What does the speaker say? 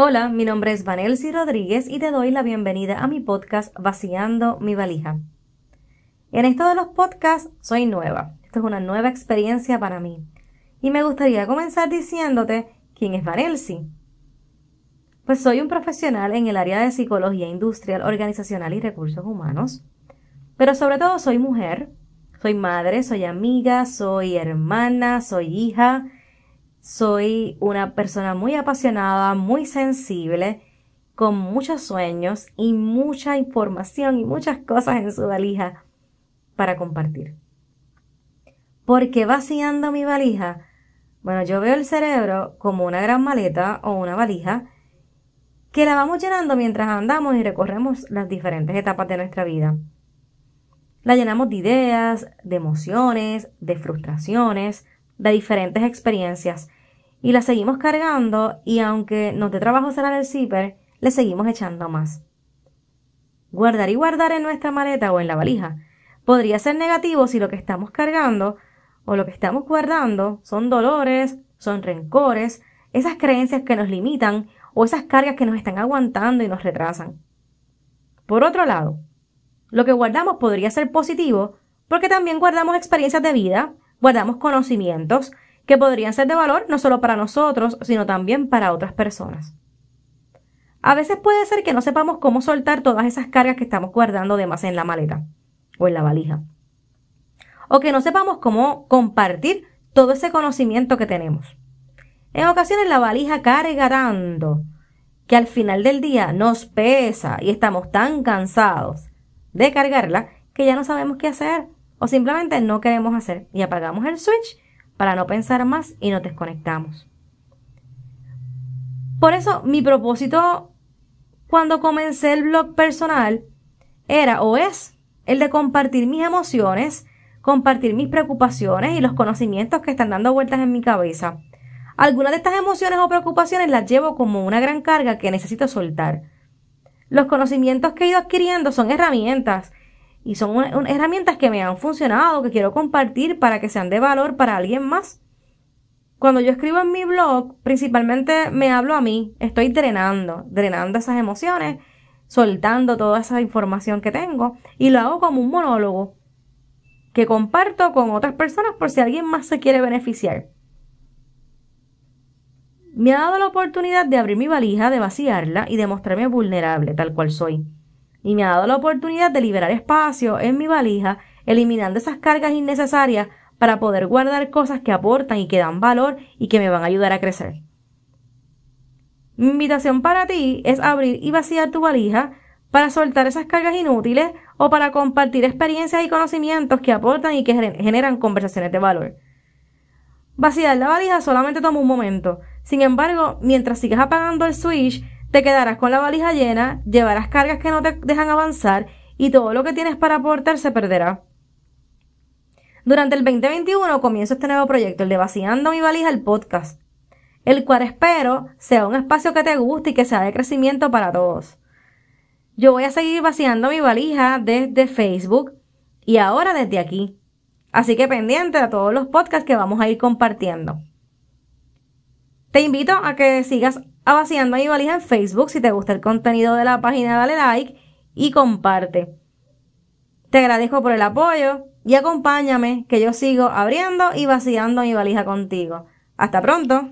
Hola, mi nombre es Vanelsi Rodríguez y te doy la bienvenida a mi podcast Vaciando mi valija. En esto de los podcasts soy nueva. Esto es una nueva experiencia para mí. Y me gustaría comenzar diciéndote quién es Vanelsi. Pues soy un profesional en el área de psicología industrial, organizacional y recursos humanos. Pero sobre todo soy mujer, soy madre, soy amiga, soy hermana, soy hija, soy una persona muy apasionada, muy sensible, con muchos sueños y mucha información y muchas cosas en su valija para compartir. ¿Por qué vaciando mi valija? Bueno, yo veo el cerebro como una gran maleta o una valija que la vamos llenando mientras andamos y recorremos las diferentes etapas de nuestra vida. La llenamos de ideas, de emociones, de frustraciones, de diferentes experiencias y la seguimos cargando y aunque nos dé trabajo cerrar el zipper, le seguimos echando más. Guardar y guardar en nuestra maleta o en la valija podría ser negativo si lo que estamos cargando o lo que estamos guardando son dolores, son rencores, esas creencias que nos limitan o esas cargas que nos están aguantando y nos retrasan. Por otro lado, lo que guardamos podría ser positivo porque también guardamos experiencias de vida, guardamos conocimientos que podrían ser de valor no solo para nosotros, sino también para otras personas. A veces puede ser que no sepamos cómo soltar todas esas cargas que estamos guardando de más en la maleta o en la valija. O que no sepamos cómo compartir todo ese conocimiento que tenemos. En ocasiones la valija carga tanto que al final del día nos pesa y estamos tan cansados de cargarla que ya no sabemos qué hacer o simplemente no queremos hacer y apagamos el switch para no pensar más y nos desconectamos. Por eso mi propósito cuando comencé el blog personal era o es el de compartir mis emociones, compartir mis preocupaciones y los conocimientos que están dando vueltas en mi cabeza. Algunas de estas emociones o preocupaciones las llevo como una gran carga que necesito soltar. Los conocimientos que he ido adquiriendo son herramientas y son herramientas que me han funcionado, que quiero compartir para que sean de valor para alguien más. Cuando yo escribo en mi blog, principalmente me hablo a mí, estoy drenando, drenando esas emociones, soltando toda esa información que tengo y lo hago como un monólogo que comparto con otras personas por si alguien más se quiere beneficiar. Me ha dado la oportunidad de abrir mi valija, de vaciarla y de mostrarme vulnerable tal cual soy y me ha dado la oportunidad de liberar espacio en mi valija, eliminando esas cargas innecesarias para poder guardar cosas que aportan y que dan valor y que me van a ayudar a crecer. Mi invitación para ti es abrir y vaciar tu valija para soltar esas cargas inútiles o para compartir experiencias y conocimientos que aportan y que generan conversaciones de valor. Vaciar la valija solamente toma un momento. Sin embargo, mientras sigas apagando el switch, te quedarás con la valija llena, llevarás cargas que no te dejan avanzar y todo lo que tienes para aportar se perderá. Durante el 2021 comienzo este nuevo proyecto, el de Vaciando mi valija, el podcast, el cual espero sea un espacio que te guste y que sea de crecimiento para todos. Yo voy a seguir vaciando mi valija desde Facebook y ahora desde aquí. Así que pendiente a todos los podcasts que vamos a ir compartiendo. Te invito a que sigas Vaciando mi valija en Facebook. Si te gusta el contenido de la página, dale like y comparte. Te agradezco por el apoyo y acompáñame que yo sigo abriendo y vaciando mi valija contigo. Hasta pronto.